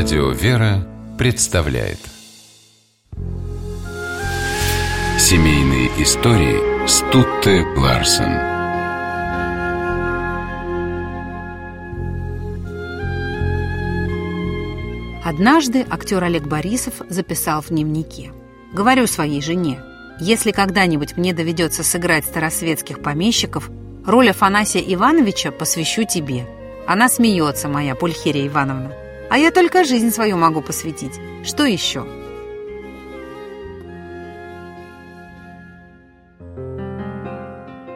Радио «Вера» представляет Семейные истории Стутте Ларсен Однажды актер Олег Борисов записал в дневнике «Говорю своей жене, если когда-нибудь мне доведется сыграть старосветских помещиков, роль Афанасия Ивановича посвящу тебе. Она смеется, моя Пульхерия Ивановна. А я только жизнь свою могу посвятить. Что еще?»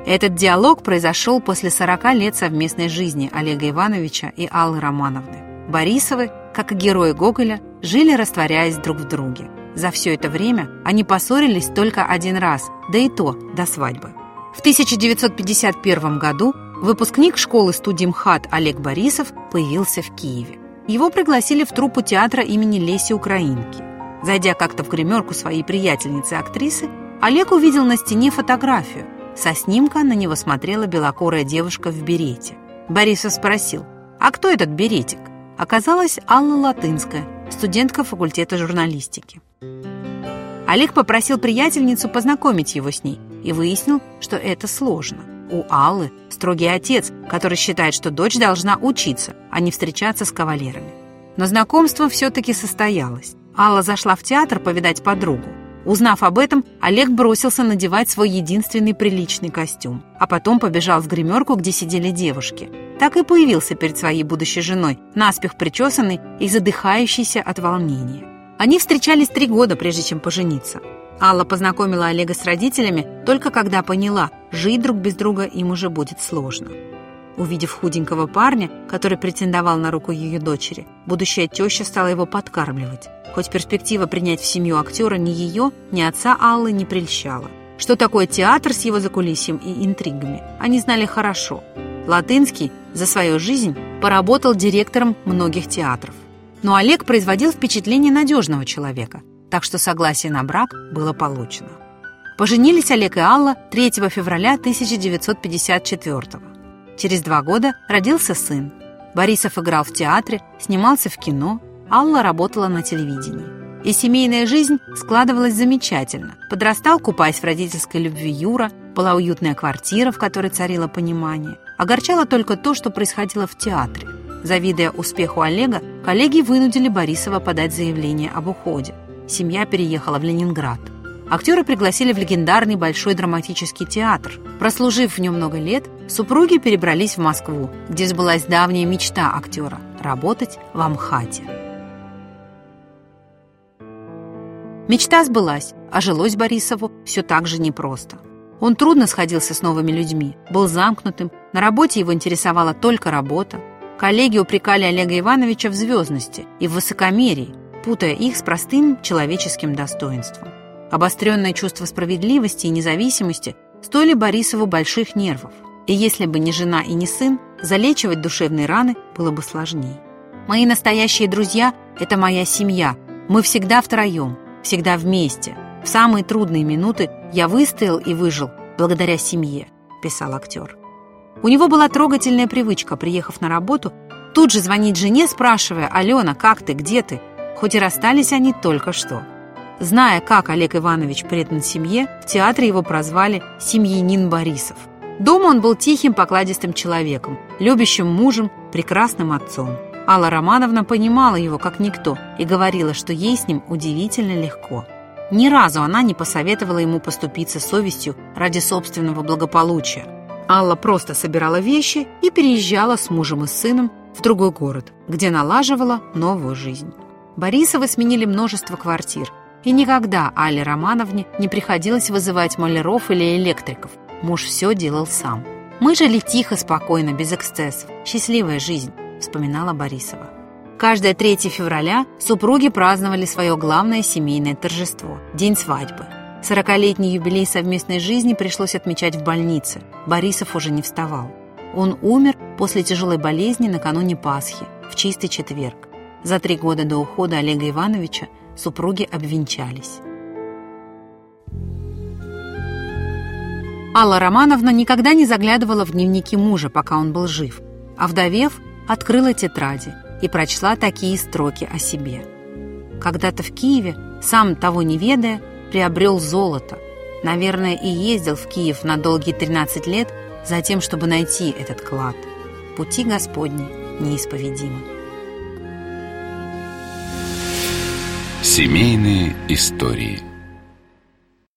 Этот диалог произошел после 40 лет совместной жизни Олега Ивановича и Аллы Романовны. Борисовы, как и герои Гоголя, жили, растворяясь друг в друге. За все это время они поссорились только один раз, да и то до свадьбы. В 1951 году выпускник школы-студии МХАТ Олег Борисов появился в Киеве. Его пригласили в труппу театра имени Леси Украинки. Зайдя как-то в гримерку своей приятельницы-актрисы, Олег увидел на стене фотографию. Со снимка на него смотрела белокорая девушка в берете. Борисов спросил, а кто этот беретик? Оказалась Алла Латынская, студентка факультета журналистики. Олег попросил приятельницу познакомить его с ней и выяснил, что это сложно. У Аллы строгий отец, который считает, что дочь должна учиться, а не встречаться с кавалерами. Но знакомство все-таки состоялось. Алла зашла в театр повидать подругу. Узнав об этом, Олег бросился надевать свой единственный приличный костюм, а потом побежал в гримерку, где сидели девушки. Так и появился перед своей будущей женой, наспех причесанный и задыхающийся от волнения. Они встречались три года, прежде чем пожениться. Алла познакомила Олега с родителями только когда поняла, жить друг без друга им уже будет сложно. Увидев худенького парня, который претендовал на руку ее дочери, будущая теща стала его подкармливать. Хоть перспектива принять в семью актера ни ее, ни отца Аллы не прельщала. Что такое театр с его закулисьем и интригами, они знали хорошо. Латынский за свою жизнь поработал директором многих театров. Но Олег производил впечатление надежного человека, так что согласие на брак было получено. Поженились Олег и Алла 3 февраля 1954 года. Через два года родился сын. Борисов играл в театре, снимался в кино, Алла работала на телевидении. И семейная жизнь складывалась замечательно. Подрастал, купаясь в родительской любви Юра, была уютная квартира, в которой царило понимание. Огорчало только то, что происходило в театре. Завидуя успеху Олега, коллеги вынудили Борисова подать заявление об уходе. Семья переехала в Ленинград. Актеры пригласили в легендарный Большой драматический театр. Прослужив в нем много лет, супруги перебрались в Москву, где сбылась давняя мечта актера – работать в Амхате. Мечта сбылась, а жилось Борисову все так же непросто. Он трудно сходился с новыми людьми, был замкнутым, на работе его интересовала только работа. Коллеги упрекали Олега Ивановича в звездности и в высокомерии, путая их с простым человеческим достоинством. Обостренное чувство справедливости и независимости стоили Борисову больших нервов. И если бы не жена и не сын, залечивать душевные раны было бы сложнее. Мои настоящие друзья – это моя семья. Мы всегда втроем, всегда вместе. В самые трудные минуты я выстоял и выжил благодаря семье, писал актер. У него была трогательная привычка, приехав на работу, тут же звонить жене, спрашивая «Алена, как ты, где ты?», хоть и расстались они только что. Зная, как Олег Иванович предан семье, в театре его прозвали «семьянин Борисов». Дома он был тихим, покладистым человеком, любящим мужем, прекрасным отцом. Алла Романовна понимала его как никто и говорила, что ей с ним удивительно легко. Ни разу она не посоветовала ему поступиться совестью ради собственного благополучия. Алла просто собирала вещи и переезжала с мужем и сыном в другой город, где налаживала новую жизнь. Борисовы сменили множество квартир, и никогда Алле Романовне не приходилось вызывать маляров или электриков. Муж все делал сам. «Мы жили тихо, спокойно, без эксцессов. Счастливая жизнь», — вспоминала Борисова. Каждое 3 февраля супруги праздновали свое главное семейное торжество – день свадьбы. Сорокалетний юбилей совместной жизни пришлось отмечать в больнице. Борисов уже не вставал. Он умер после тяжелой болезни накануне Пасхи, в чистый четверг. За три года до ухода Олега Ивановича супруги обвенчались. Алла Романовна никогда не заглядывала в дневники мужа, пока он был жив, а вдовев, открыла тетради и прочла такие строки о себе. Когда-то в Киеве, сам того не ведая, приобрел золото. Наверное, и ездил в Киев на долгие 13 лет за тем, чтобы найти этот клад. Пути Господни неисповедимы. Семейные истории –